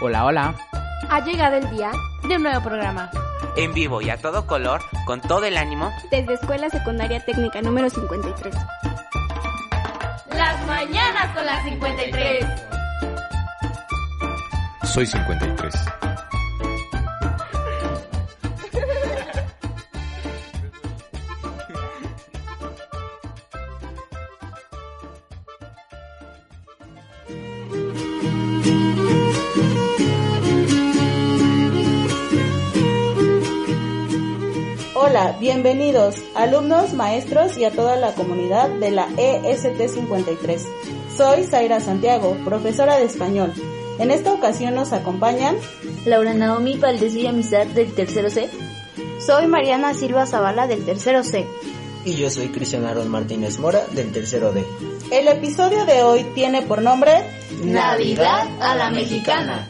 Hola, hola. Ha llegado el día de un nuevo programa. En vivo y a todo color, con todo el ánimo. Desde Escuela Secundaria Técnica número 53. Las mañanas con las 53. Soy 53. Hola, bienvenidos, alumnos, maestros y a toda la comunidad de la EST 53. Soy Zaira Santiago, profesora de español. En esta ocasión nos acompañan Laura Naomi Valdés Villamizar del tercero C. Soy Mariana Silva Zavala del tercero C. Y yo soy Cristian Aaron Martínez Mora del tercero D. El episodio de hoy tiene por nombre Navidad a la Mexicana.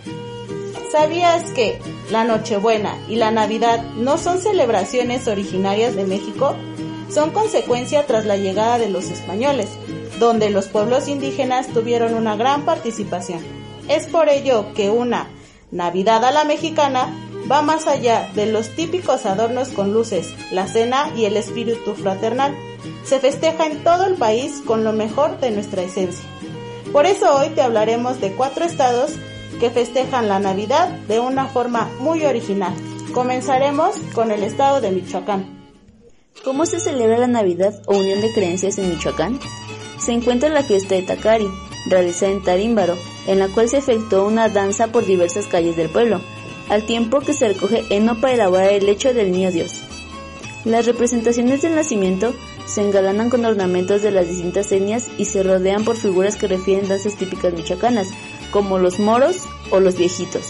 ¿Sabías que la Nochebuena y la Navidad no son celebraciones originarias de México? Son consecuencia tras la llegada de los españoles, donde los pueblos indígenas tuvieron una gran participación. Es por ello que una Navidad a la mexicana va más allá de los típicos adornos con luces, la cena y el espíritu fraternal. Se festeja en todo el país con lo mejor de nuestra esencia. Por eso hoy te hablaremos de cuatro estados que festejan la Navidad de una forma muy original. Comenzaremos con el estado de Michoacán. ¿Cómo se celebra la Navidad o Unión de Creencias en Michoacán? Se encuentra la fiesta de Takari, realizada en Tarímbaro, en la cual se efectuó una danza por diversas calles del pueblo, al tiempo que se recoge heno para elaborar el lecho del niño Dios. Las representaciones del nacimiento se engalanan con ornamentos de las distintas etnias y se rodean por figuras que refieren danzas típicas michoacanas, como los moros o los viejitos.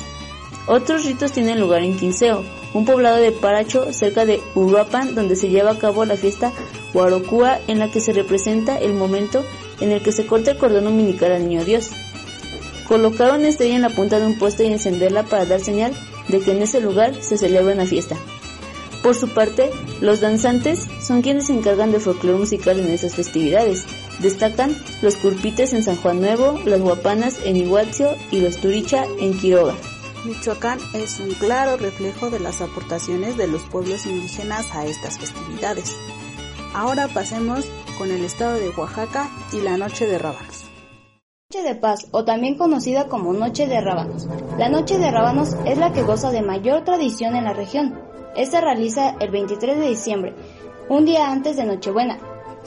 Otros ritos tienen lugar en Quinceo, un poblado de Paracho cerca de Uruapan donde se lleva a cabo la fiesta Huarocúa en la que se representa el momento en el que se corta el cordón umbilical al niño Dios. Colocar una estrella en la punta de un poste y encenderla para dar señal de que en ese lugar se celebra una fiesta. Por su parte, los danzantes son quienes se encargan de folclore musical en esas festividades. Destacan los curpites en San Juan Nuevo, las guapanas en Iguazio y los turicha en Quiroga. Michoacán es un claro reflejo de las aportaciones de los pueblos indígenas a estas festividades. Ahora pasemos con el estado de Oaxaca y la Noche de Rábanos. Noche de Paz, o también conocida como Noche de Rábanos. La Noche de Rábanos es la que goza de mayor tradición en la región. Esta realiza el 23 de diciembre, un día antes de Nochebuena.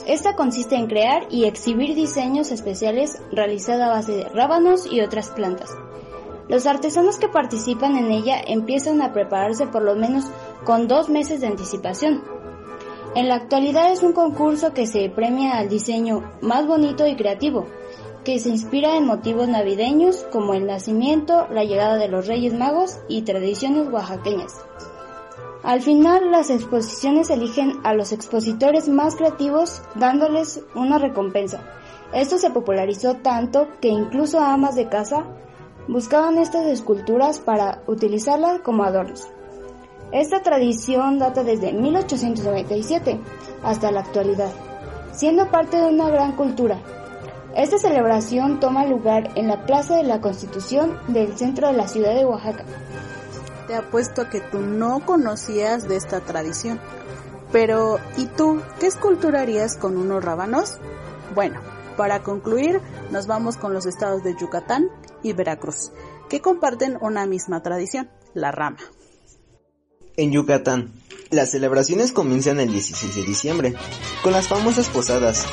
Esta consiste en crear y exhibir diseños especiales realizados a base de rábanos y otras plantas. Los artesanos que participan en ella empiezan a prepararse por lo menos con dos meses de anticipación. En la actualidad es un concurso que se premia al diseño más bonito y creativo, que se inspira en motivos navideños como el nacimiento, la llegada de los Reyes Magos y tradiciones oaxaqueñas. Al final, las exposiciones eligen a los expositores más creativos dándoles una recompensa. Esto se popularizó tanto que incluso amas de casa buscaban estas esculturas para utilizarlas como adornos. Esta tradición data desde 1897 hasta la actualidad, siendo parte de una gran cultura. Esta celebración toma lugar en la Plaza de la Constitución del centro de la ciudad de Oaxaca. Te apuesto a que tú no conocías de esta tradición. Pero, ¿y tú qué escultura harías con unos rábanos? Bueno, para concluir, nos vamos con los estados de Yucatán y Veracruz, que comparten una misma tradición, la rama. En Yucatán, las celebraciones comienzan el 16 de diciembre, con las famosas posadas,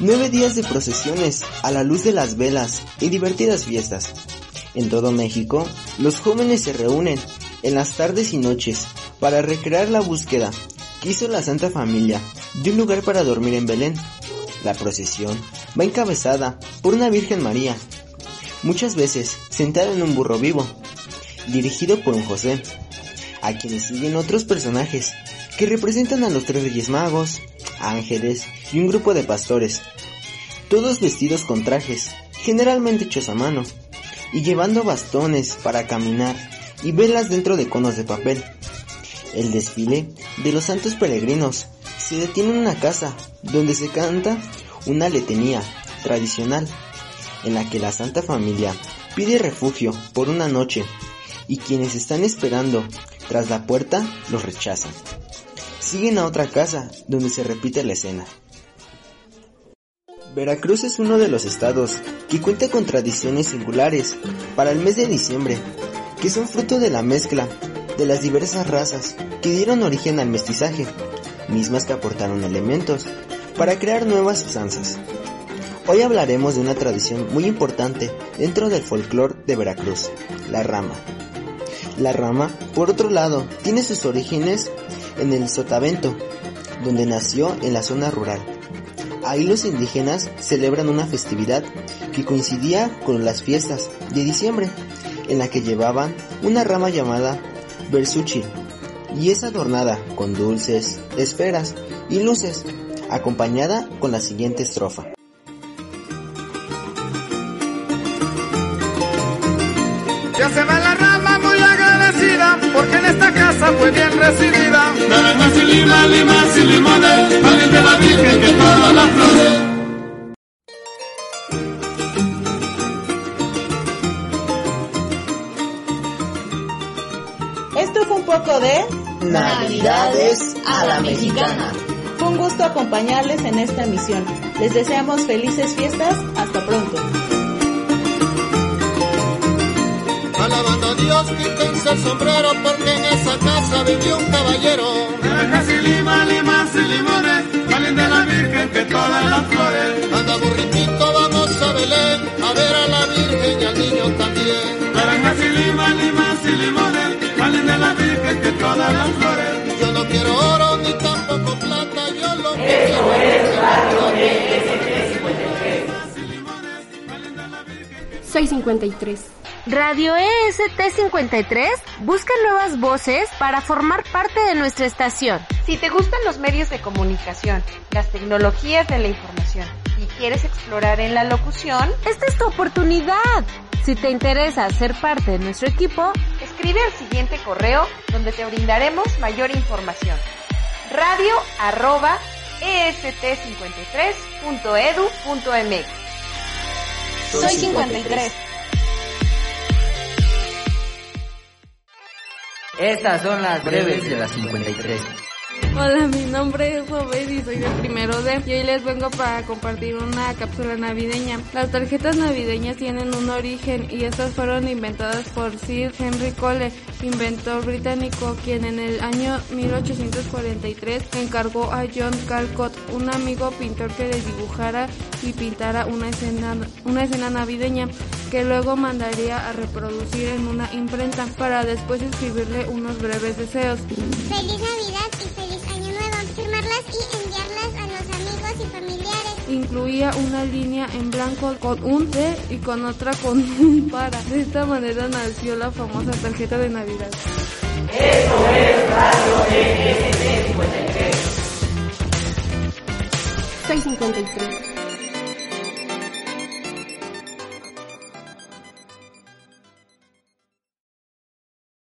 nueve días de procesiones a la luz de las velas y divertidas fiestas. En todo México, los jóvenes se reúnen en las tardes y noches para recrear la búsqueda que hizo la Santa Familia de un lugar para dormir en Belén. La procesión va encabezada por una Virgen María, muchas veces sentado en un burro vivo, dirigido por un José, a quienes siguen otros personajes que representan a los tres reyes magos, ángeles y un grupo de pastores, todos vestidos con trajes, generalmente hechos a mano, y llevando bastones para caminar y velas dentro de conos de papel. El desfile de los santos peregrinos se detiene en una casa donde se canta una letanía tradicional en la que la Santa Familia pide refugio por una noche y quienes están esperando tras la puerta los rechazan. Siguen a otra casa donde se repite la escena. Veracruz es uno de los estados que cuenta con tradiciones singulares para el mes de diciembre, que son fruto de la mezcla de las diversas razas que dieron origen al mestizaje, mismas que aportaron elementos para crear nuevas usanzas. Hoy hablaremos de una tradición muy importante dentro del folclore de Veracruz, la rama. La rama, por otro lado, tiene sus orígenes en el Sotavento, donde nació en la zona rural. Ahí los indígenas celebran una festividad que coincidía con las fiestas de diciembre, en la que llevaban una rama llamada Versuchil, y es adornada con dulces, esferas y luces, acompañada con la siguiente estrofa. Ya se va la rama muy agradecida, porque en esta casa fue bien recibida. Naranjas y limas, limas y limones, de la Virgen que todas las flores. Navidades a la mexicana. Fue un gusto acompañarles en esta emisión. Les deseamos felices fiestas. Hasta pronto. Alabando a Dios, quítense el sombrero, porque en esa casa vivió un caballero. Naranjas y limas, limas y limones, salen de la Virgen que todas las flores. Quiero oro ni tampoco plata, yo lo Eso es Soy 53. Radio E EST 53 busca nuevas voces para formar parte de nuestra estación. Si te gustan los medios de comunicación, las tecnologías de la información y quieres explorar en la locución, esta es tu oportunidad. Si te interesa ser parte de nuestro equipo, escribe al siguiente correo donde te brindaremos mayor información. Radio arroba E est53.edu.mx Soy 53. Estas son las breves de las 53. Hola, mi nombre es Robert y soy del primero D y hoy les vengo para compartir una cápsula navideña. Las tarjetas navideñas tienen un origen y estas fueron inventadas por Sir Henry Cole, inventor británico, quien en el año 1843 encargó a John Calcott, un amigo pintor que le dibujara y pintara una escena, una escena navideña que luego mandaría a reproducir en una imprenta para después escribirle unos breves deseos. Feliz Navidad y feliz a los amigos y familiares. Incluía una línea en blanco con un T y con otra con un para. De esta manera nació la famosa tarjeta de Navidad. Eso es Radio 653.